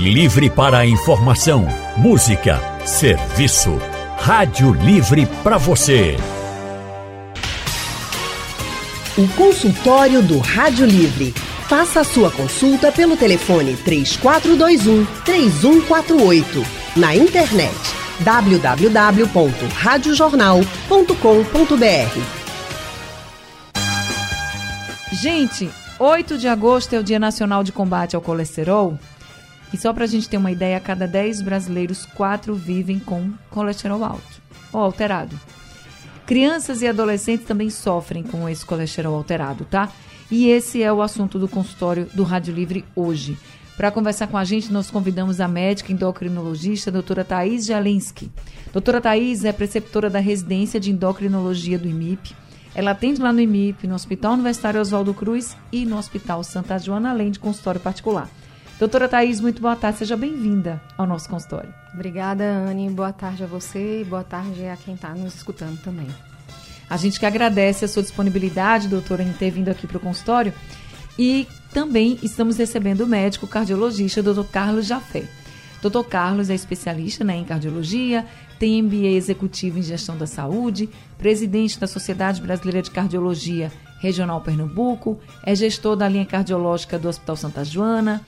Livre para a informação, música, serviço. Rádio Livre para você. O consultório do Rádio Livre. Faça a sua consulta pelo telefone 3421 3148. Na internet www.radiojornal.com.br. Gente, 8 de agosto é o Dia Nacional de Combate ao Colesterol. E só para a gente ter uma ideia, a cada 10 brasileiros, 4 vivem com colesterol alto ou alterado. Crianças e adolescentes também sofrem com esse colesterol alterado, tá? E esse é o assunto do consultório do Rádio Livre hoje. Para conversar com a gente, nós convidamos a médica endocrinologista, a doutora Thais Jalinski. Doutora Thais é preceptora da residência de endocrinologia do IMIP ela atende lá no IMIP, no Hospital Universitário Oswaldo Cruz e no Hospital Santa Joana, além de consultório particular. Doutora Thais, muito boa tarde, seja bem-vinda ao nosso consultório. Obrigada, Anne. Boa tarde a você e boa tarde a quem está nos escutando também. A gente que agradece a sua disponibilidade, doutora, em ter vindo aqui para o consultório. E também estamos recebendo o médico cardiologista, doutor Carlos Jafé. Doutor Carlos é especialista né, em cardiologia, tem MBA executivo em gestão da saúde, presidente da Sociedade Brasileira de Cardiologia Regional Pernambuco, é gestor da linha cardiológica do Hospital Santa Joana,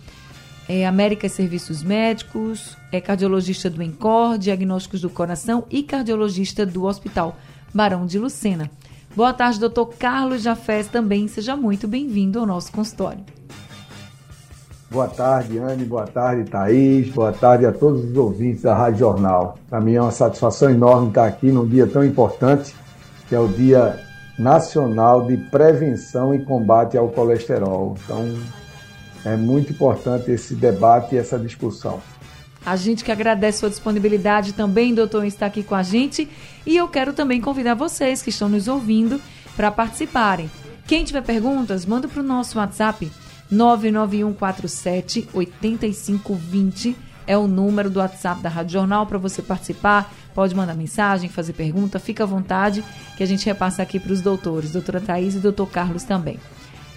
é América Serviços Médicos, é cardiologista do ENCOR, Diagnósticos do Coração e cardiologista do Hospital Barão de Lucena. Boa tarde, doutor Carlos Jafés também. Seja muito bem-vindo ao nosso consultório. Boa tarde, Anne. Boa tarde, Thaís. Boa tarde a todos os ouvintes da Rádio Jornal. Para mim é uma satisfação enorme estar aqui num dia tão importante, que é o Dia Nacional de Prevenção e Combate ao Colesterol. Então, é muito importante esse debate e essa discussão. A gente que agradece sua disponibilidade também, doutor, está aqui com a gente. E eu quero também convidar vocês que estão nos ouvindo para participarem. Quem tiver perguntas, manda para o nosso WhatsApp 99147 8520 é o número do WhatsApp da Rádio Jornal para você participar. Pode mandar mensagem, fazer pergunta, fica à vontade que a gente repassa aqui para os doutores, doutora Thais e doutor Carlos também.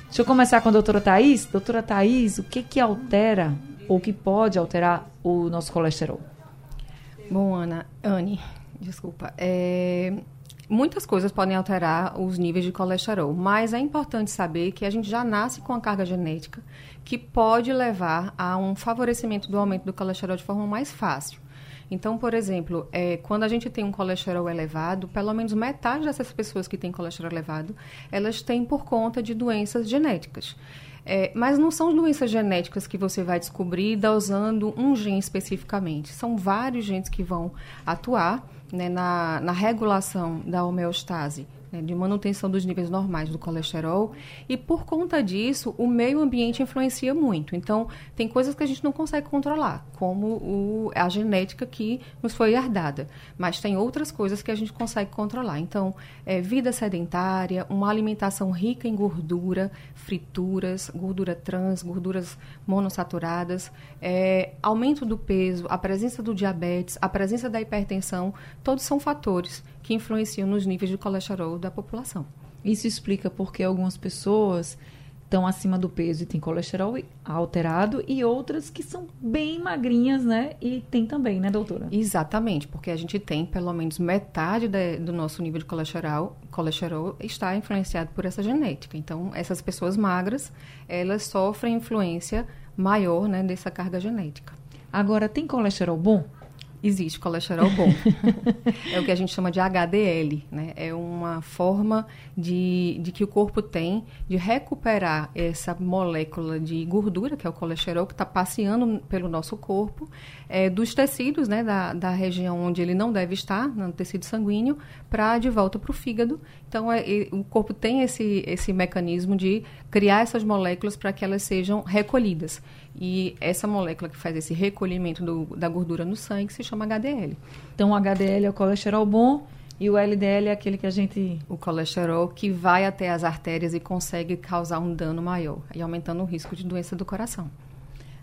Deixa eu começar com a doutora Thais. Doutora Thais, o que, que altera ou que pode alterar o nosso colesterol? Bom, Ana, Anne, desculpa. É, Muitas coisas podem alterar os níveis de colesterol, mas é importante saber que a gente já nasce com a carga genética que pode levar a um favorecimento do aumento do colesterol de forma mais fácil. Então, por exemplo, é, quando a gente tem um colesterol elevado, pelo menos metade dessas pessoas que têm colesterol elevado, elas têm por conta de doenças genéticas. É, mas não são doenças genéticas que você vai descobrir dosando um gene especificamente. São vários genes que vão atuar né, na, na regulação da homeostase de manutenção dos níveis normais do colesterol. E por conta disso, o meio ambiente influencia muito. Então, tem coisas que a gente não consegue controlar, como o, a genética que nos foi herdada. Mas tem outras coisas que a gente consegue controlar. Então, é, vida sedentária, uma alimentação rica em gordura, frituras, gordura trans, gorduras monossaturadas, é, aumento do peso, a presença do diabetes, a presença da hipertensão, todos são fatores que influenciam nos níveis de colesterol da população. Isso explica porque algumas pessoas estão acima do peso e têm colesterol alterado e outras que são bem magrinhas, né? E tem também, né, doutora? Exatamente, porque a gente tem pelo menos metade de, do nosso nível de colesterol, colesterol está influenciado por essa genética. Então, essas pessoas magras, elas sofrem influência maior, né, dessa carga genética. Agora, tem colesterol bom? Existe colesterol bom. é o que a gente chama de HDL, né? É uma forma de, de que o corpo tem de recuperar essa molécula de gordura, que é o colesterol, que está passeando pelo nosso corpo, é, dos tecidos, né? Da, da região onde ele não deve estar, no tecido sanguíneo, para de volta para o fígado. Então, é, o corpo tem esse, esse mecanismo de criar essas moléculas para que elas sejam recolhidas. E essa molécula que faz esse recolhimento do, da gordura no sangue se chama HDL. Então, o HDL é o colesterol bom e o LDL é aquele que a gente. O colesterol que vai até as artérias e consegue causar um dano maior, e aumentando o risco de doença do coração.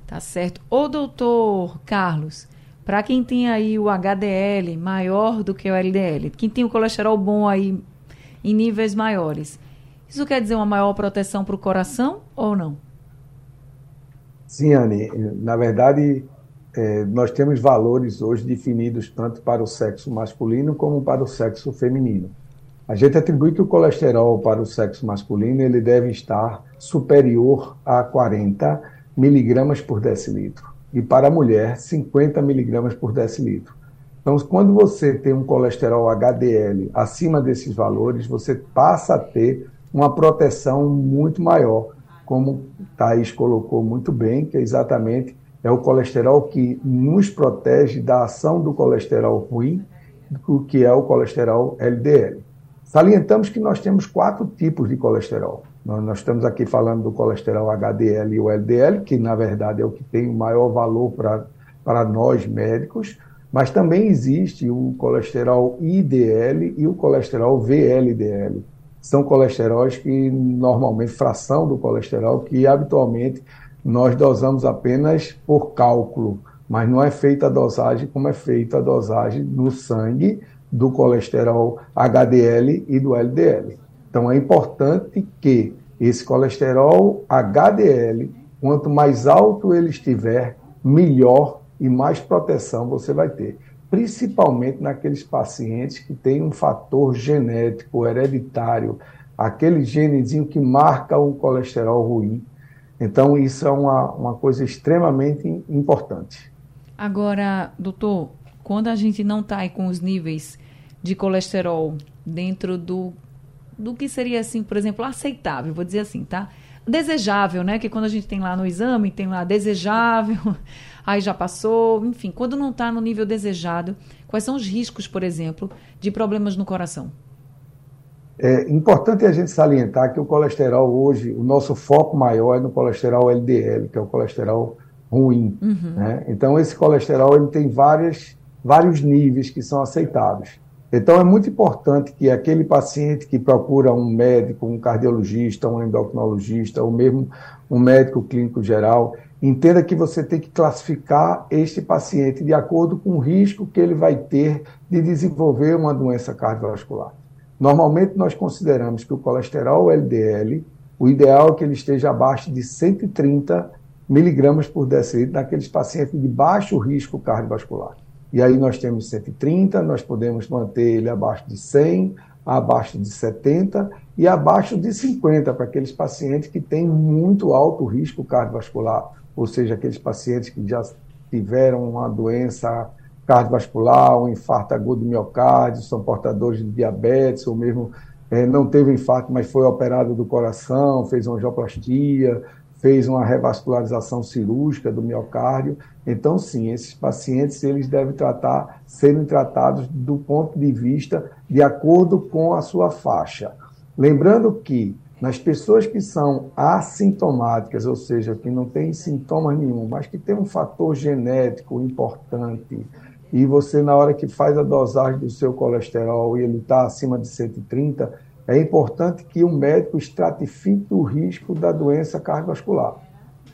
Tá certo. Ô, doutor Carlos, para quem tem aí o HDL maior do que o LDL, quem tem o colesterol bom aí em níveis maiores, isso quer dizer uma maior proteção para o coração ou não? Sim, Anne. Na verdade, é, nós temos valores hoje definidos tanto para o sexo masculino como para o sexo feminino. A gente atribui que o colesterol para o sexo masculino ele deve estar superior a 40 miligramas por decilitro e para a mulher 50 miligramas por decilitro. Então, quando você tem um colesterol HDL acima desses valores, você passa a ter uma proteção muito maior, como Thaís colocou muito bem, que é exatamente é o colesterol que nos protege da ação do colesterol ruim, o que é o colesterol LDL. Salientamos que nós temos quatro tipos de colesterol. Nós, estamos aqui falando do colesterol HDL e o LDL, que na verdade é o que tem o maior valor para nós médicos, mas também existe o colesterol IDL e o colesterol VLDL. São colesteróis que normalmente, fração do colesterol, que habitualmente nós dosamos apenas por cálculo, mas não é feita a dosagem como é feita a dosagem no sangue do colesterol HDL e do LDL. Então é importante que esse colesterol HDL, quanto mais alto ele estiver, melhor e mais proteção você vai ter. Principalmente naqueles pacientes que têm um fator genético hereditário, aquele genezinho que marca o colesterol ruim, então, isso é uma, uma coisa extremamente importante. Agora, doutor, quando a gente não está com os níveis de colesterol dentro do, do que seria, assim, por exemplo, aceitável, vou dizer assim, tá? Desejável, né? Que quando a gente tem lá no exame, tem lá desejável, aí já passou, enfim, quando não está no nível desejado, quais são os riscos, por exemplo, de problemas no coração? É importante a gente salientar que o colesterol hoje, o nosso foco maior é no colesterol LDL, que é o colesterol ruim. Uhum. Né? Então, esse colesterol ele tem várias, vários níveis que são aceitáveis. Então, é muito importante que aquele paciente que procura um médico, um cardiologista, um endocrinologista, ou mesmo um médico clínico geral, entenda que você tem que classificar este paciente de acordo com o risco que ele vai ter de desenvolver uma doença cardiovascular. Normalmente nós consideramos que o colesterol LDL, o ideal é que ele esteja abaixo de 130 miligramas por decilitro naqueles pacientes de baixo risco cardiovascular. E aí nós temos 130, nós podemos manter ele abaixo de 100, abaixo de 70 e abaixo de 50 para aqueles pacientes que têm muito alto risco cardiovascular, ou seja, aqueles pacientes que já tiveram uma doença cardiovascular, um infarto agudo do miocárdio, são portadores de diabetes, ou mesmo é, não teve infarto, mas foi operado do coração, fez angioplastia, fez uma revascularização cirúrgica do miocárdio. Então, sim, esses pacientes eles devem tratar, serem tratados do ponto de vista de acordo com a sua faixa. Lembrando que nas pessoas que são assintomáticas, ou seja, que não têm sintomas nenhum, mas que têm um fator genético importante, e você, na hora que faz a dosagem do seu colesterol e ele está acima de 130, é importante que o médico estratifique o risco da doença cardiovascular.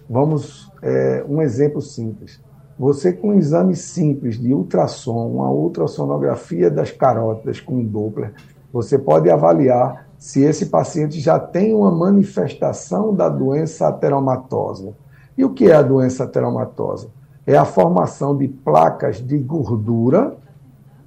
Vamos, é, um exemplo simples. Você, com um exame simples de ultrassom, uma ultrassonografia das carótidas com Doppler, você pode avaliar se esse paciente já tem uma manifestação da doença ateromatosa. E o que é a doença ateromatosa? é a formação de placas de gordura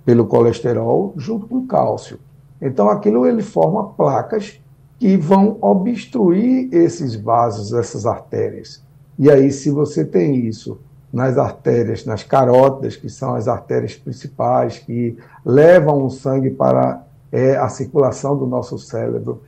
pelo colesterol junto com cálcio. Então aquilo ele forma placas que vão obstruir esses vasos, essas artérias. E aí se você tem isso nas artérias, nas carótidas, que são as artérias principais que levam o sangue para é, a circulação do nosso cérebro,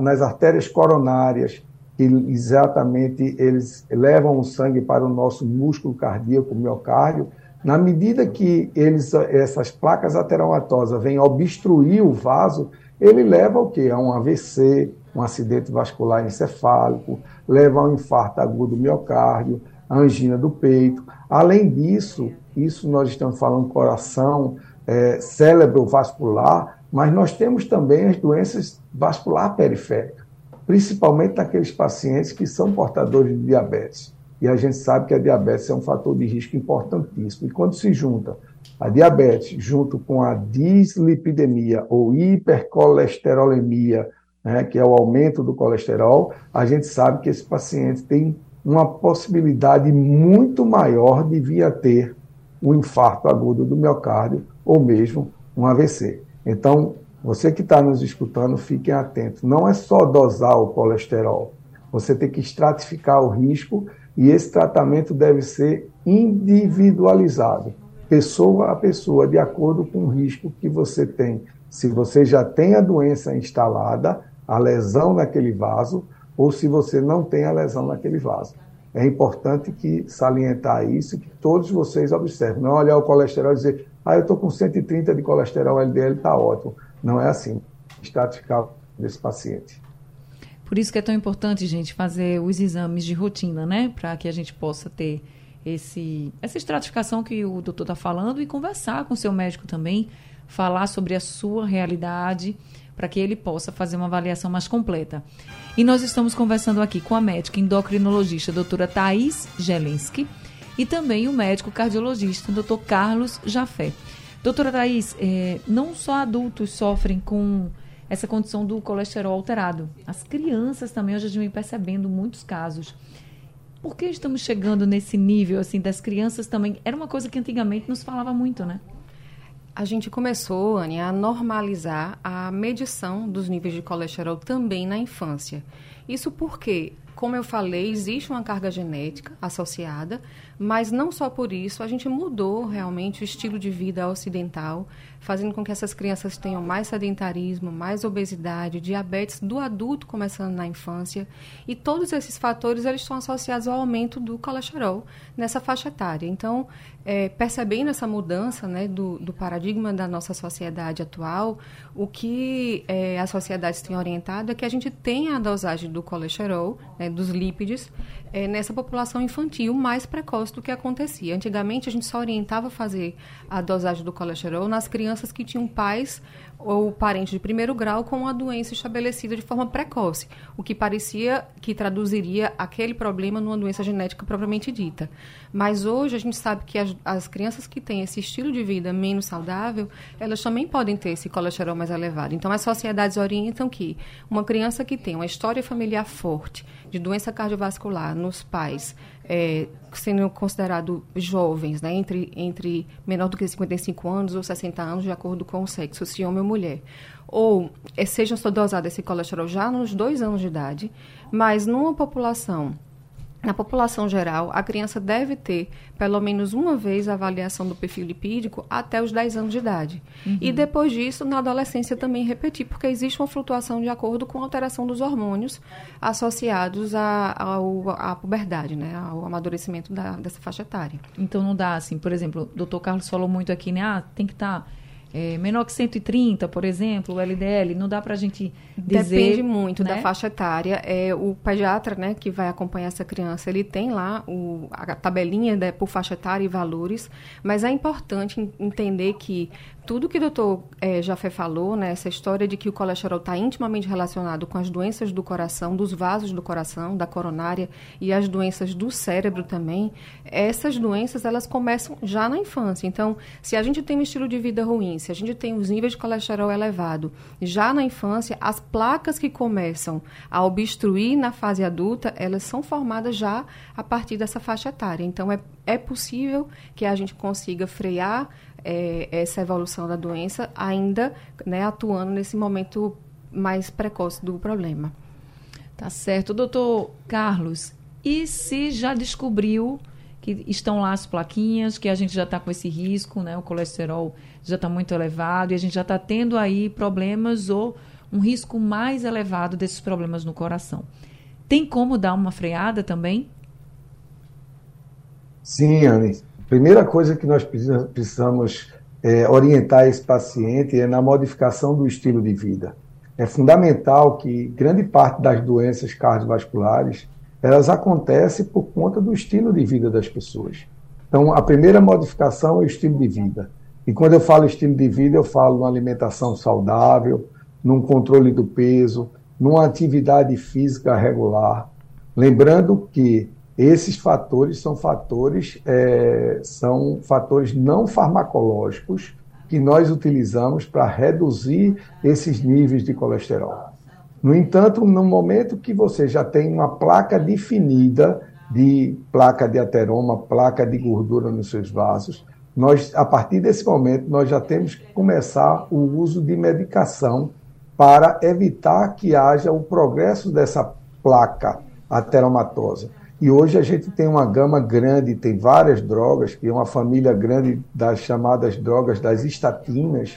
nas artérias coronárias, que exatamente eles levam o sangue para o nosso músculo cardíaco, miocárdio. Na medida que eles, essas placas ateromatosas vêm obstruir o vaso, ele leva o quê? A um AVC, um acidente vascular encefálico, leva a um infarto agudo do miocárdio, angina do peito. Além disso, isso nós estamos falando coração, é, cérebro vascular, mas nós temos também as doenças vascular periféricas principalmente naqueles pacientes que são portadores de diabetes. E a gente sabe que a diabetes é um fator de risco importantíssimo. E quando se junta a diabetes junto com a dislipidemia ou hipercolesterolemia, né, que é o aumento do colesterol, a gente sabe que esse paciente tem uma possibilidade muito maior de vir a ter um infarto agudo do miocárdio ou mesmo um AVC. Então, você que está nos escutando, fiquem atentos. Não é só dosar o colesterol. Você tem que estratificar o risco e esse tratamento deve ser individualizado, pessoa a pessoa, de acordo com o risco que você tem. Se você já tem a doença instalada, a lesão naquele vaso, ou se você não tem a lesão naquele vaso. É importante que salientar isso que todos vocês observem. Não olhar o colesterol e dizer, ah, eu estou com 130 de colesterol LDL, está ótimo. Não é assim. Estratificar desse paciente. Por isso que é tão importante, gente, fazer os exames de rotina, né? Para que a gente possa ter esse, essa estratificação que o doutor está falando e conversar com o seu médico também, falar sobre a sua realidade, para que ele possa fazer uma avaliação mais completa. E nós estamos conversando aqui com a médica endocrinologista doutora Thais Gelensky e também o médico cardiologista doutor Carlos Jafé. Doutora Thais, é, não só adultos sofrem com essa condição do colesterol alterado. As crianças também, a gente vem percebendo muitos casos. Por que estamos chegando nesse nível, assim, das crianças também? Era uma coisa que antigamente nos falava muito, né? A gente começou, Anne, a normalizar a medição dos níveis de colesterol também na infância. Isso porque, como eu falei, existe uma carga genética associada, mas não só por isso, a gente mudou realmente o estilo de vida ocidental, fazendo com que essas crianças tenham mais sedentarismo, mais obesidade, diabetes do adulto começando na infância. E todos esses fatores eles estão associados ao aumento do colesterol nessa faixa etária. Então, é, percebendo essa mudança né, do, do, paradigma da nossa sociedade atual, o que é, as sociedades têm orientado é que a gente tenha a dosagem do colesterol, né, dos lípides, é, nessa população infantil mais precoce do que acontecia. Antigamente, a gente só orientava fazer a dosagem do colesterol nas crianças que tinham pais ou parentes de primeiro grau com a doença estabelecida de forma precoce, o que parecia que traduziria aquele problema numa doença genética propriamente dita. Mas hoje a gente sabe que as, as crianças que têm esse estilo de vida menos saudável, elas também podem ter esse colesterol mais elevado. Então, as sociedades orientam que uma criança que tem uma história familiar forte de doença cardiovascular nos pais, é, sendo considerados jovens, né, entre, entre menor do que 55 anos ou 60 anos, de acordo com o sexo, se homem ou mulher. Ou é, sejam dosados esse colesterol já nos dois anos de idade, mas numa população na população geral, a criança deve ter pelo menos uma vez a avaliação do perfil lipídico até os 10 anos de idade. Uhum. E depois disso, na adolescência também repetir, porque existe uma flutuação de acordo com a alteração dos hormônios associados à, à, à puberdade, né, ao amadurecimento da, dessa faixa etária. Então não dá assim, por exemplo, o doutor Carlos falou muito aqui, né? Ah, tem que estar. Tá é, menor que 130, por exemplo, o LDL, não dá para a gente dizer... Depende muito né? da faixa etária. É, o pediatra né, que vai acompanhar essa criança, ele tem lá o, a tabelinha né, por faixa etária e valores, mas é importante entender que tudo que o doutor é, Jafé falou, né, essa história de que o colesterol está intimamente relacionado com as doenças do coração, dos vasos do coração, da coronária e as doenças do cérebro também, essas doenças elas começam já na infância. Então, se a gente tem um estilo de vida ruim, se a gente tem os níveis de colesterol elevado já na infância, as placas que começam a obstruir na fase adulta, elas são formadas já a partir dessa faixa etária. Então, é, é possível que a gente consiga frear é, essa evolução da doença, ainda né, atuando nesse momento mais precoce do problema. Tá certo. Doutor Carlos, e se já descobriu que estão lá as plaquinhas, que a gente já está com esse risco, né? O colesterol já está muito elevado e a gente já está tendo aí problemas ou um risco mais elevado desses problemas no coração. Tem como dar uma freada também? Sim, Anne. Primeira coisa que nós precisamos é, orientar esse paciente é na modificação do estilo de vida. É fundamental que grande parte das doenças cardiovasculares elas acontecem por conta do estilo de vida das pessoas. Então, a primeira modificação é o estilo de vida. E quando eu falo estilo de vida, eu falo numa alimentação saudável, num controle do peso, numa atividade física regular. Lembrando que esses fatores são fatores, é, são fatores não farmacológicos que nós utilizamos para reduzir esses níveis de colesterol. No entanto, no momento que você já tem uma placa definida de placa de ateroma, placa de gordura nos seus vasos. Nós, a partir desse momento, nós já temos que começar o uso de medicação para evitar que haja o progresso dessa placa ateromatosa. E hoje a gente tem uma gama grande, tem várias drogas, que é uma família grande das chamadas drogas das estatinas,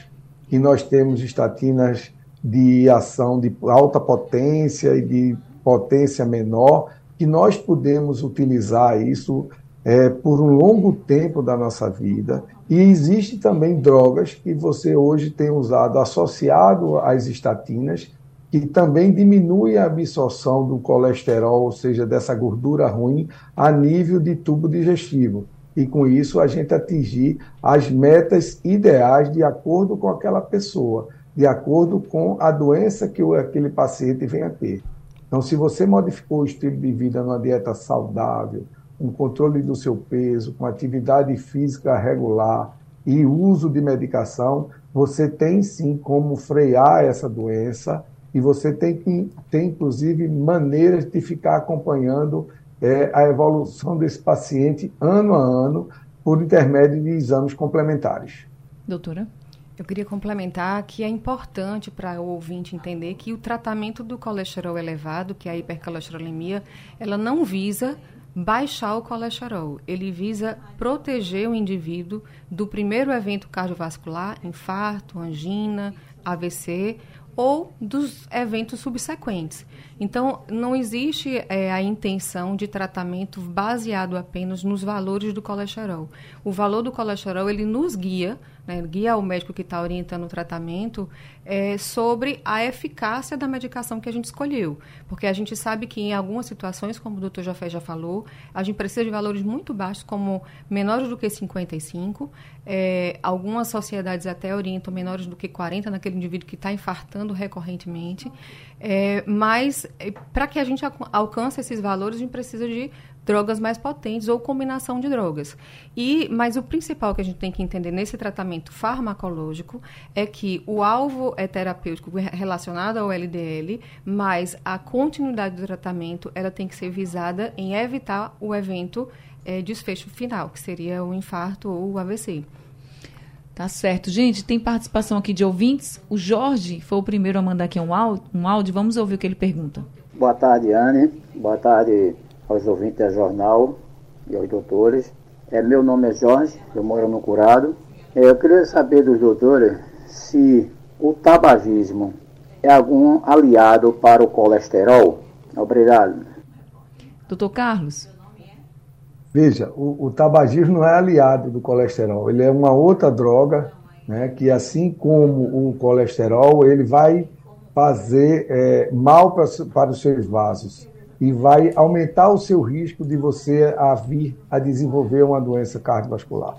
e nós temos estatinas de ação de alta potência e de potência menor, que nós podemos utilizar isso é, por um longo tempo da nossa vida. E existe também drogas que você hoje tem usado associado às estatinas, que também diminui a absorção do colesterol, ou seja, dessa gordura ruim, a nível de tubo digestivo. E com isso a gente atingir as metas ideais de acordo com aquela pessoa, de acordo com a doença que aquele paciente venha a ter. Então, se você modificou o estilo de vida numa dieta saudável, um controle do seu peso, com atividade física regular e uso de medicação, você tem sim como frear essa doença e você tem, que, tem inclusive, maneiras de ficar acompanhando é, a evolução desse paciente ano a ano por intermédio de exames complementares. Doutora? Eu queria complementar que é importante para o ouvinte entender que o tratamento do colesterol elevado, que é a hipercolesterolemia, ela não visa baixar o colesterol. Ele visa proteger o indivíduo do primeiro evento cardiovascular, infarto, angina, AVC, ou dos eventos subsequentes. Então, não existe é, a intenção de tratamento baseado apenas nos valores do colesterol. O valor do colesterol, ele nos guia né, guia o médico que está orientando o tratamento é, sobre a eficácia da medicação que a gente escolheu. Porque a gente sabe que em algumas situações, como o doutor Jafé já falou, a gente precisa de valores muito baixos, como menores do que 55. É, algumas sociedades até orientam menores do que 40 naquele indivíduo que está infartando recorrentemente. É, mas, é, para que a gente alcance esses valores, a gente precisa de drogas mais potentes ou combinação de drogas. E, mas o principal que a gente tem que entender nesse tratamento farmacológico é que o alvo é terapêutico relacionado ao LDL, mas a continuidade do tratamento ela tem que ser visada em evitar o evento é, desfecho final, que seria o infarto ou o AVC. Tá certo. Gente, tem participação aqui de ouvintes. O Jorge foi o primeiro a mandar aqui um áudio. Um áudio. Vamos ouvir o que ele pergunta. Boa tarde, Anne. Boa tarde, aos ouvintes da jornal e aos doutores. É, meu nome é Jorge, eu moro no Curado. É, eu queria saber dos doutores se o tabagismo é algum aliado para o colesterol. Obrigado. Doutor Carlos? Veja, o, o, tabagismo não é aliado do colesterol, ele é uma outra droga, né, que assim como o colesterol, ele vai fazer é, mal para, para os seus vasos e vai aumentar o seu risco de você a vir a desenvolver uma doença cardiovascular.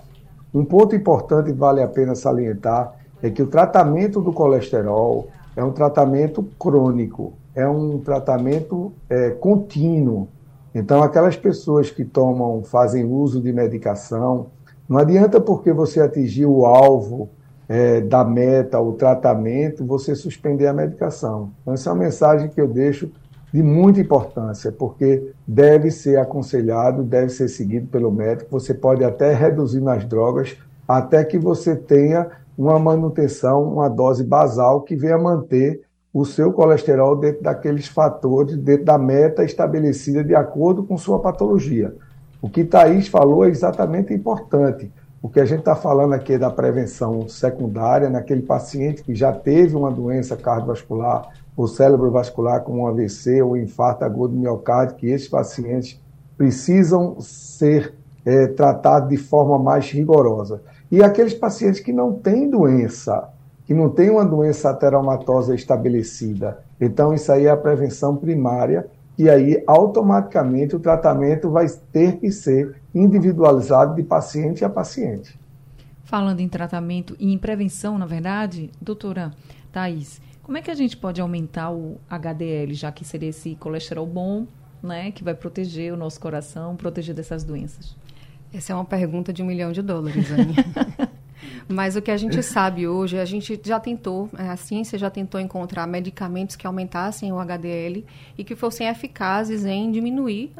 Um ponto importante que vale a pena salientar é que o tratamento do colesterol é um tratamento crônico, é um tratamento é, contínuo. Então, aquelas pessoas que tomam, fazem uso de medicação, não adianta porque você atingiu o alvo é, da meta, o tratamento, você suspender a medicação. Então, essa é uma mensagem que eu deixo de muita importância, porque deve ser aconselhado, deve ser seguido pelo médico. Você pode até reduzir nas drogas até que você tenha uma manutenção, uma dose basal que venha manter o seu colesterol dentro daqueles fatores, dentro da meta estabelecida de acordo com sua patologia. O que Thaís falou é exatamente importante. O que a gente está falando aqui é da prevenção secundária naquele paciente que já teve uma doença cardiovascular o cérebro vascular como um AVC ou infarto agudo miocárdio, que esses pacientes precisam ser é, tratados de forma mais rigorosa. E aqueles pacientes que não têm doença, que não têm uma doença ateromatosa estabelecida. Então, isso aí é a prevenção primária, e aí automaticamente o tratamento vai ter que ser individualizado de paciente a paciente. Falando em tratamento e em prevenção, na verdade, doutora Thais, como é que a gente pode aumentar o HDL, já que seria esse colesterol bom, né, que vai proteger o nosso coração, proteger dessas doenças? Essa é uma pergunta de um milhão de dólares, Anne. Mas o que a gente sabe hoje, a gente já tentou, é, a ciência já tentou encontrar medicamentos que aumentassem o HDL e que fossem eficazes em diminuir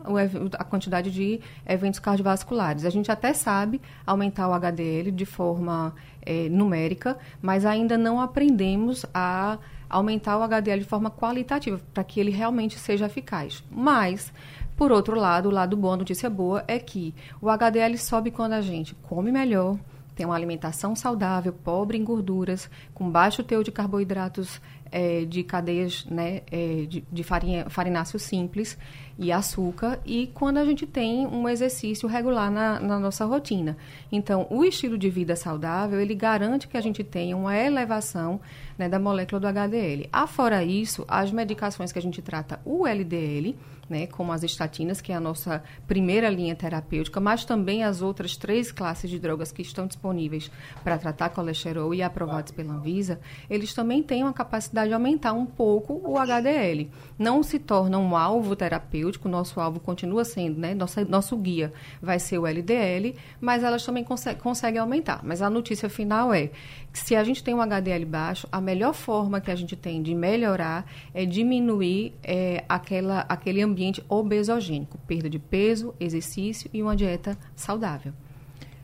a quantidade de eventos cardiovasculares. A gente até sabe aumentar o HDL de forma é, numérica, mas ainda não aprendemos a aumentar o HDL de forma qualitativa, para que ele realmente seja eficaz. Mas, por outro lado, o lado bom, a notícia boa, é que o HDL sobe quando a gente come melhor, tem uma alimentação saudável, pobre em gorduras, com baixo teor de carboidratos é, de cadeias né, é, de, de farinha, farináceo simples e açúcar, e quando a gente tem um exercício regular na, na nossa rotina. Então, o estilo de vida saudável, ele garante que a gente tenha uma elevação né, da molécula do HDL. Afora isso, as medicações que a gente trata, o LDL, né, como as estatinas, que é a nossa primeira linha terapêutica, mas também as outras três classes de drogas que estão disponíveis para tratar colesterol e aprovados pela Anvisa, eles também têm uma capacidade de aumentar um pouco o HDL. Não se torna um alvo terapêutico, nosso alvo continua sendo, né, nosso, nosso guia vai ser o LDL, mas elas também conseguem, conseguem aumentar. Mas a notícia final é que se a gente tem um HDL baixo, a melhor forma que a gente tem de melhorar é diminuir é, aquela, aquele ambiente ambiente obesogênico, perda de peso, exercício e uma dieta saudável.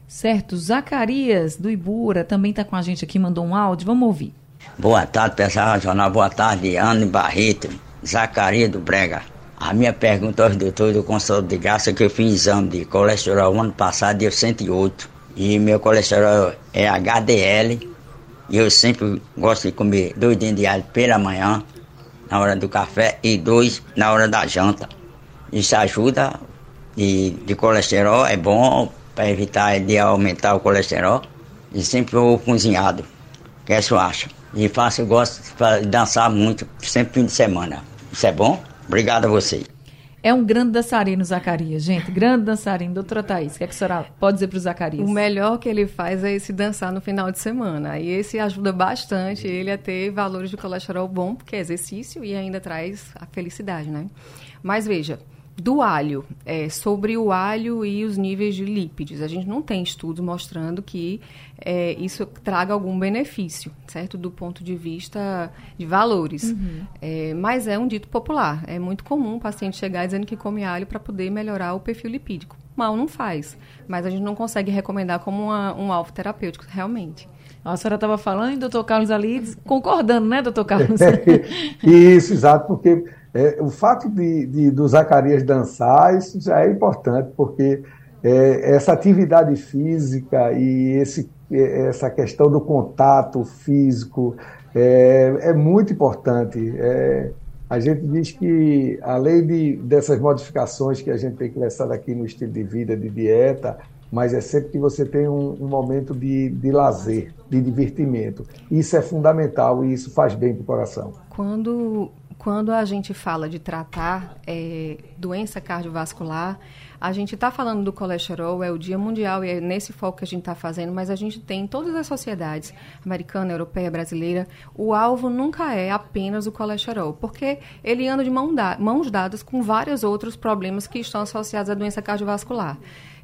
Certo. Zacarias, do Ibura, também está com a gente aqui, mandou um áudio. Vamos ouvir. Boa tarde, pessoal jornal. Boa tarde, Ana Barreto, Zacarias do Brega. A minha pergunta aos doutores do consultório de graça que eu fiz exame de colesterol ano passado, deu 108. E meu colesterol é HDL. E eu sempre gosto de comer dois dentes de alho pela manhã na hora do café e dois na hora da janta. Isso ajuda de, de colesterol, é bom para evitar de aumentar o colesterol. E sempre vou cozinhado. O que você acha? E faço, eu gosto de dançar muito, sempre fim de semana. Isso é bom? Obrigado a vocês. É um grande dançarino, Zacarias, gente. Grande dançarino. Doutora Thaís, o que, é que a senhora pode dizer para o Zacarias? O melhor que ele faz é esse dançar no final de semana. E esse ajuda bastante ele a ter valores de colesterol bom, porque é exercício e ainda traz a felicidade, né? Mas veja, do alho, é, sobre o alho e os níveis de lípidos. A gente não tem estudos mostrando que é, isso traga algum benefício, certo? Do ponto de vista de valores. Uhum. É, mas é um dito popular. É muito comum o paciente chegar dizendo que come alho para poder melhorar o perfil lipídico. Mal não faz, mas a gente não consegue recomendar como uma, um alvo terapêutico, realmente. A senhora estava falando e doutor Carlos ali concordando, né, doutor Carlos? isso, exato, porque é, o fato de, de, do Zacarias dançar, isso já é importante, porque é, essa atividade física e esse, é, essa questão do contato físico é, é muito importante. É, a gente diz que, além de, dessas modificações que a gente tem começado aqui no estilo de vida, de dieta, mas é sempre que você tem um, um momento de, de lazer, de divertimento. Isso é fundamental e isso faz bem para o coração. Quando quando a gente fala de tratar é, doença cardiovascular, a gente está falando do colesterol, é o Dia Mundial e é nesse foco que a gente está fazendo, mas a gente tem em todas as sociedades, americana, europeia, brasileira, o alvo nunca é apenas o colesterol, porque ele anda de mão da, mãos dadas com vários outros problemas que estão associados à doença cardiovascular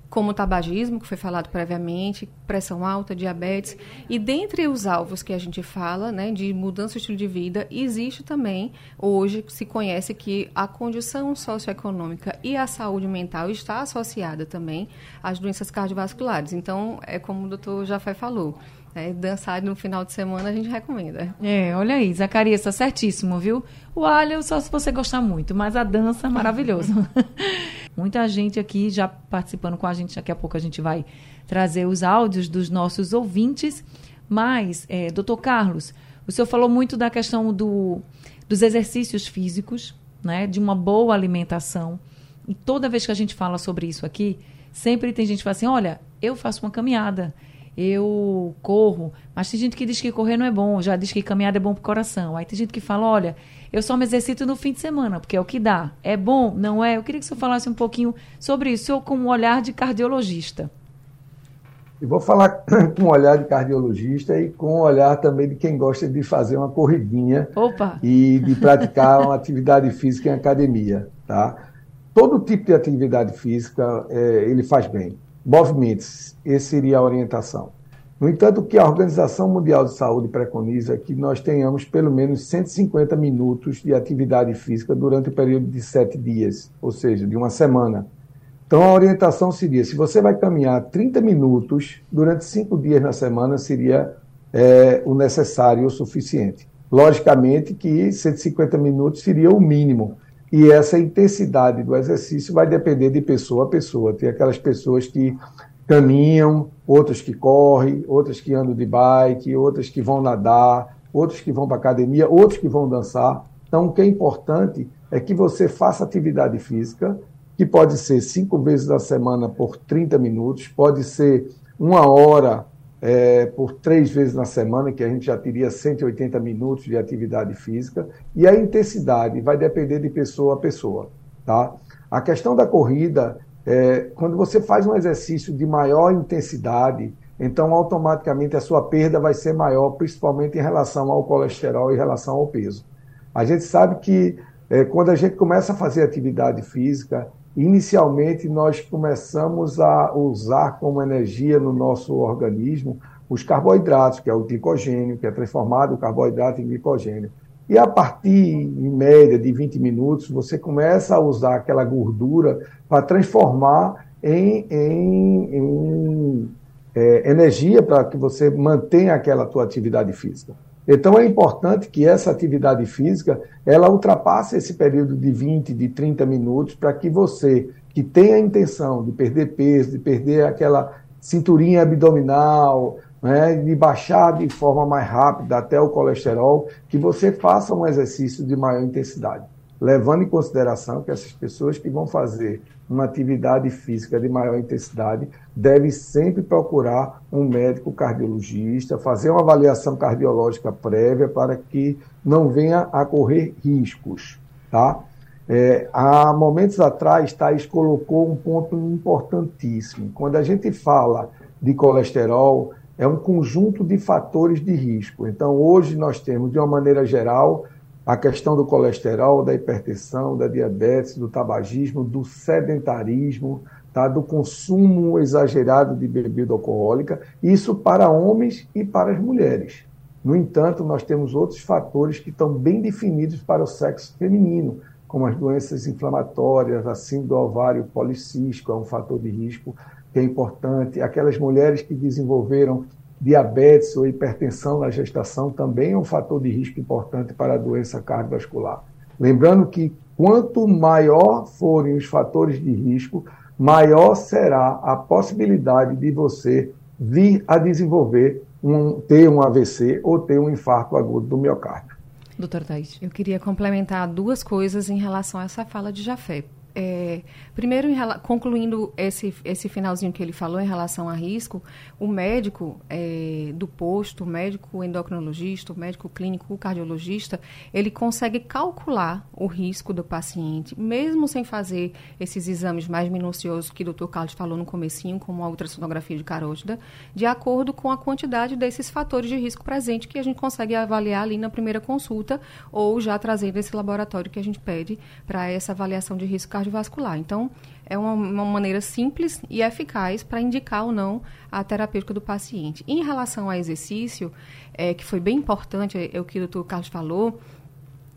como o tabagismo, que foi falado previamente, pressão alta, diabetes. E dentre os alvos que a gente fala, né, de mudança de estilo de vida, existe também, hoje se conhece que a condição socioeconômica e a saúde mental está associada também às doenças cardiovasculares. Então, é como o doutor Jafé falou, é, dançar no final de semana a gente recomenda. É, olha aí, Zacarias, está certíssimo, viu? O alho só se você gostar muito, mas a dança é maravilhoso. Muita gente aqui já participando com a gente, daqui a pouco a gente vai trazer os áudios dos nossos ouvintes. Mas, é, doutor Carlos, o senhor falou muito da questão do, dos exercícios físicos, né, de uma boa alimentação. E toda vez que a gente fala sobre isso aqui, sempre tem gente que fala assim: olha, eu faço uma caminhada eu corro, mas tem gente que diz que correr não é bom, já diz que caminhada é bom para o coração. Aí tem gente que fala, olha, eu só me exercito no fim de semana, porque é o que dá. É bom? Não é? Eu queria que o senhor falasse um pouquinho sobre isso, eu com um olhar de cardiologista. Eu vou falar com um olhar de cardiologista e com um olhar também de quem gosta de fazer uma corridinha Opa. e de praticar uma atividade física em academia, tá? Todo tipo de atividade física, é, ele faz bem movimentos. Essa seria a orientação. No entanto, o que a Organização Mundial de Saúde preconiza é que nós tenhamos pelo menos 150 minutos de atividade física durante o período de sete dias, ou seja, de uma semana. Então, a orientação seria: se você vai caminhar 30 minutos durante cinco dias na semana, seria é, o necessário o suficiente. Logicamente que 150 minutos seria o mínimo. E essa intensidade do exercício vai depender de pessoa a pessoa. Tem aquelas pessoas que caminham, outras que correm, outras que andam de bike, outras que vão nadar, outros que vão para academia, outros que vão dançar. Então, o que é importante é que você faça atividade física, que pode ser cinco vezes na semana por 30 minutos, pode ser uma hora é, por três vezes na semana, que a gente já teria 180 minutos de atividade física, e a intensidade vai depender de pessoa a pessoa. Tá? A questão da corrida, é, quando você faz um exercício de maior intensidade, então automaticamente a sua perda vai ser maior, principalmente em relação ao colesterol e em relação ao peso. A gente sabe que é, quando a gente começa a fazer atividade física, Inicialmente, nós começamos a usar como energia no nosso organismo os carboidratos, que é o glicogênio, que é transformado o carboidrato em glicogênio. E a partir, em média, de 20 minutos, você começa a usar aquela gordura para transformar em, em, em é, energia para que você mantenha aquela tua atividade física. Então é importante que essa atividade física ela ultrapasse esse período de 20, de 30 minutos para que você que tem a intenção de perder peso, de perder aquela cinturinha abdominal, né, de baixar de forma mais rápida até o colesterol, que você faça um exercício de maior intensidade levando em consideração que essas pessoas que vão fazer uma atividade física de maior intensidade devem sempre procurar um médico cardiologista, fazer uma avaliação cardiológica prévia para que não venha a correr riscos, tá? É, há momentos atrás, Thais colocou um ponto importantíssimo. Quando a gente fala de colesterol, é um conjunto de fatores de risco. Então, hoje nós temos, de uma maneira geral, a questão do colesterol, da hipertensão, da diabetes, do tabagismo, do sedentarismo, tá? do consumo exagerado de bebida alcoólica, isso para homens e para as mulheres. No entanto, nós temos outros fatores que estão bem definidos para o sexo feminino, como as doenças inflamatórias, a síndrome do ovário policístico é um fator de risco que é importante, aquelas mulheres que desenvolveram diabetes ou hipertensão na gestação também é um fator de risco importante para a doença cardiovascular. Lembrando que quanto maior forem os fatores de risco, maior será a possibilidade de você vir a desenvolver um, ter um AVC ou ter um infarto agudo do miocárdio. Doutor Thais. Eu queria complementar duas coisas em relação a essa fala de Jafé. É, primeiro, em, concluindo esse, esse finalzinho que ele falou em relação a risco, o médico é, do posto, o médico endocrinologista, o médico clínico, o cardiologista, ele consegue calcular o risco do paciente, mesmo sem fazer esses exames mais minuciosos que o doutor Carlos falou no comecinho, como a ultrassonografia de carótida, de acordo com a quantidade desses fatores de risco presente que a gente consegue avaliar ali na primeira consulta ou já trazendo esse laboratório que a gente pede para essa avaliação de risco cardiológico cardiovascular. Então, é uma, uma maneira simples e eficaz para indicar ou não a terapêutica do paciente. Em relação ao exercício, é, que foi bem importante, é, é o que o doutor Carlos falou,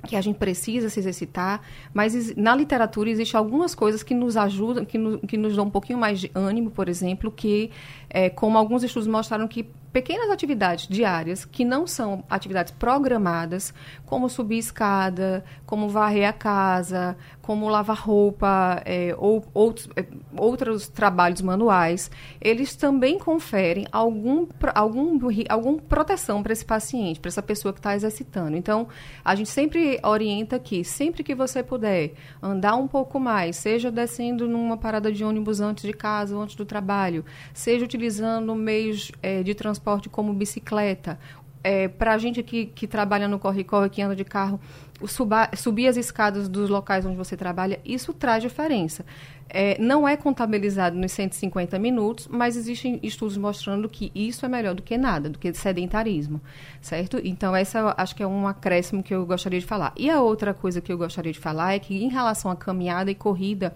que a gente precisa se exercitar, mas na literatura existem algumas coisas que nos ajudam, que, no, que nos dão um pouquinho mais de ânimo, por exemplo, que, é, como alguns estudos mostraram que pequenas atividades diárias que não são atividades programadas, como subir escada, como varrer a casa, como lavar roupa é, ou outros, é, outros trabalhos manuais, eles também conferem algum, algum, algum proteção para esse paciente, para essa pessoa que está exercitando. Então, a gente sempre orienta que, sempre que você puder andar um pouco mais, seja descendo numa parada de ônibus antes de casa ou antes do trabalho, seja utilizando meios é, de transporte transporte como bicicleta. É, para a gente que, que trabalha no corre-corre, que anda de carro, suba, subir as escadas dos locais onde você trabalha, isso traz diferença. É, não é contabilizado nos 150 minutos, mas existem estudos mostrando que isso é melhor do que nada, do que sedentarismo, certo? Então, essa acho que é um acréscimo que eu gostaria de falar. E a outra coisa que eu gostaria de falar é que, em relação à caminhada e corrida,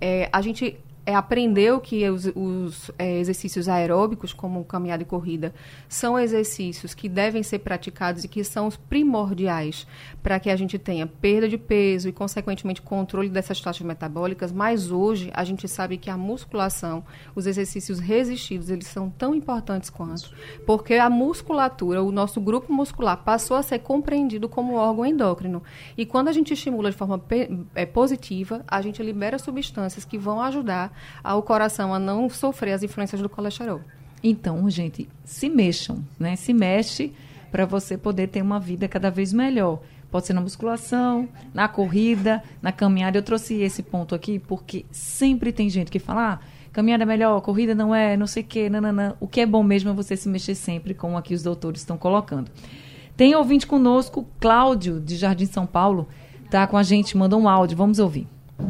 é, a gente é, aprendeu que os, os é, exercícios aeróbicos, como caminhada e corrida, são exercícios que devem ser praticados e que são os primordiais para que a gente tenha perda de peso e, consequentemente, controle dessas taxas metabólicas. Mas hoje a gente sabe que a musculação, os exercícios resistidos, eles são tão importantes quanto, porque a musculatura, o nosso grupo muscular passou a ser compreendido como órgão endócrino. E quando a gente estimula de forma é, positiva, a gente libera substâncias que vão ajudar ao coração a não sofrer as influências do colesterol. Então, gente, se mexam, né? Se mexe para você poder ter uma vida cada vez melhor. Pode ser na musculação, na corrida, na caminhada. Eu trouxe esse ponto aqui porque sempre tem gente que fala, ah, caminhada é melhor, corrida não é, não sei o quê, nananã. O que é bom mesmo é você se mexer sempre, como aqui os doutores estão colocando. Tem ouvinte conosco, Cláudio, de Jardim São Paulo, tá com a gente, mandou um áudio, vamos ouvir.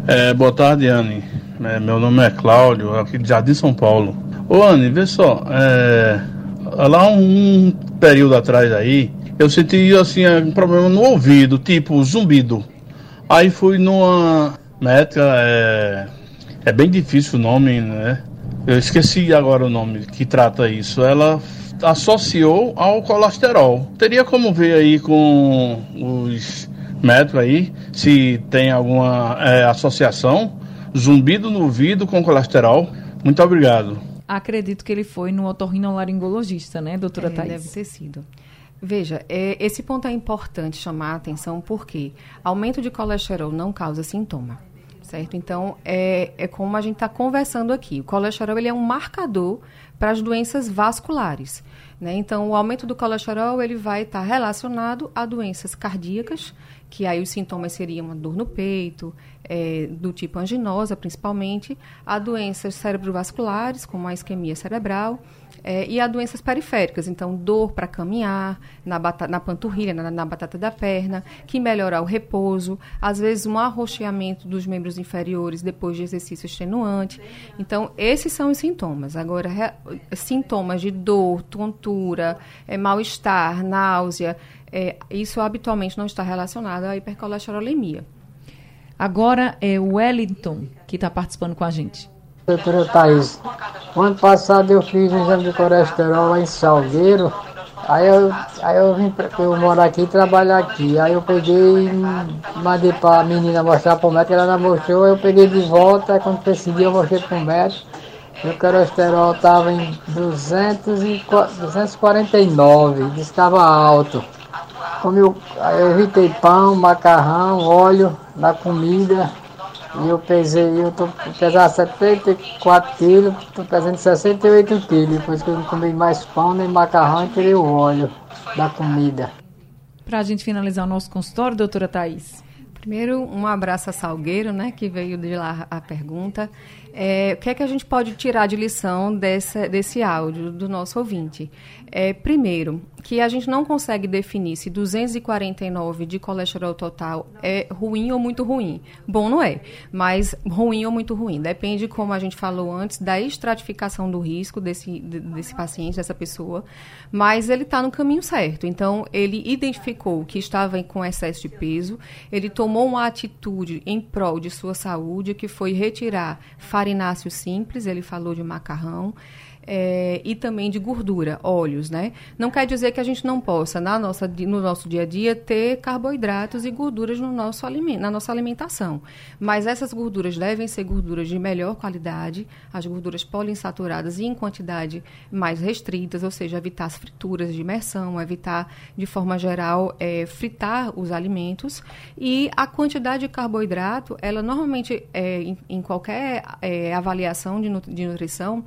É, boa tarde, Anne. É, meu nome é Cláudio, aqui de Jardim São Paulo. Ô, Anne, vê só, é, lá um período atrás aí, eu senti, assim, um problema no ouvido, tipo zumbido. Aí fui numa médica, é, é bem difícil o nome, né? Eu esqueci agora o nome que trata isso. Ela associou ao colesterol. Teria como ver aí com os médicos aí se tem alguma é, associação, zumbido no ouvido com colesterol. Muito obrigado. Acredito que ele foi no otorrinolaringologista, né, doutora é, Thais? Deve ter sido. Veja, é, esse ponto é importante chamar a atenção porque aumento de colesterol não causa sintoma, certo? Então, é, é como a gente está conversando aqui. O colesterol ele é um marcador para as doenças vasculares. Né? Então, o aumento do colesterol ele vai estar tá relacionado a doenças cardíacas, que aí os sintomas seriam dor no peito, é, do tipo anginosa principalmente, a doenças cerebrovasculares, como a isquemia cerebral, é, e a doenças periféricas, então dor para caminhar, na, na panturrilha, na, na, batata da perna, que melhorar o repouso, às vezes um arroxeamento dos membros inferiores depois de exercício extenuante. Então, esses são os sintomas. Agora, re, sintomas de dor, tontura, é, mal-estar, náusea, é, isso habitualmente não está relacionado à hipercolesterolemia. Agora é o Wellington que está participando com a gente. Doutora Thaís, o ano passado eu fiz um exame de colesterol lá em Salgueiro. Aí eu, aí eu vim pra, eu moro aqui e trabalho aqui. Aí eu peguei mandei para a menina mostrar para o médico, ela não mostrou, eu peguei de volta, quando decidi eu mostrei para o médico. O colesterol estava em 200 e, 249, estava alto. Comi, eu evitei pão, macarrão, óleo na comida. E eu pesei, eu tô pesando 74 quilos, tô pesando 68 quilos, depois que eu não comi mais pão, nem macarrão e tirei o óleo da comida. Para a gente finalizar o nosso consultório, doutora Thais. Primeiro, um abraço a Salgueiro, né, que veio de lá a pergunta. É, o que é que a gente pode tirar de lição desse, desse áudio do nosso ouvinte? É, primeiro, que a gente não consegue definir se 249 de colesterol total é ruim ou muito ruim. Bom, não é, mas ruim ou muito ruim. Depende, como a gente falou antes, da estratificação do risco desse, desse paciente, dessa pessoa. Mas ele está no caminho certo. Então, ele identificou que estava com excesso de peso, ele tomou uma atitude em prol de sua saúde, que foi retirar farináceo simples, ele falou de macarrão é, e também de gordura, óleos, né? Não quer dizer que a gente não possa, na nossa, no nosso dia a dia, ter carboidratos e gorduras no nosso alimento, na nossa alimentação. Mas essas gorduras devem ser gorduras de melhor qualidade, as gorduras poliinsaturadas e em quantidade mais restritas, ou seja, evitar as frituras de imersão, evitar, de forma geral, é, fritar os alimentos. E a quantidade de carboidrato, ela normalmente, é, em, em qualquer é, avaliação de, de nutrição,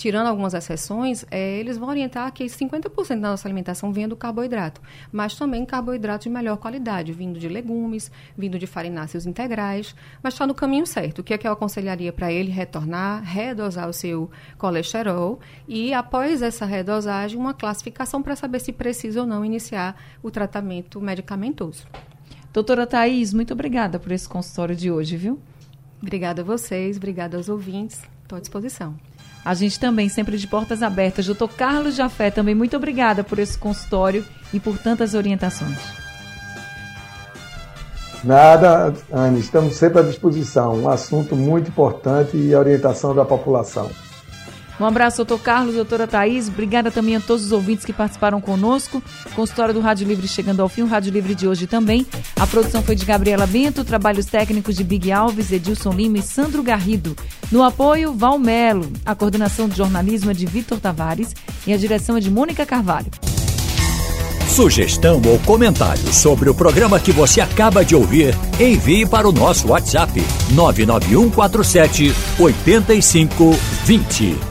tirando algumas exceções, é, eles vão orientar que 50% da nossa alimentação venha do carboidrato, mas também carboidratos de melhor qualidade, vindo de legumes, vindo de farináceos integrais, mas está no caminho certo. O que é que eu aconselharia para ele? Retornar, redosar o seu colesterol e, após essa redosagem, uma classificação para saber se precisa ou não iniciar o tratamento medicamentoso. Doutora Thais, muito obrigada por esse consultório de hoje, viu? Obrigada a vocês, obrigada aos ouvintes. Estou à disposição. A gente também sempre de portas abertas. Doutor Carlos Jafé, também muito obrigada por esse consultório e por tantas orientações. Nada, Anne, estamos sempre à disposição. Um assunto muito importante e orientação da população. Um abraço, doutor Carlos, doutora Thaís. Obrigada também a todos os ouvintes que participaram conosco. História do Rádio Livre chegando ao fim, o Rádio Livre de hoje também. A produção foi de Gabriela Bento, trabalhos técnicos de Big Alves, Edilson Lima e Sandro Garrido. No apoio, Val Melo. A coordenação de jornalismo é de Vitor Tavares e a direção é de Mônica Carvalho. Sugestão ou comentário sobre o programa que você acaba de ouvir, envie para o nosso WhatsApp 99147 8520.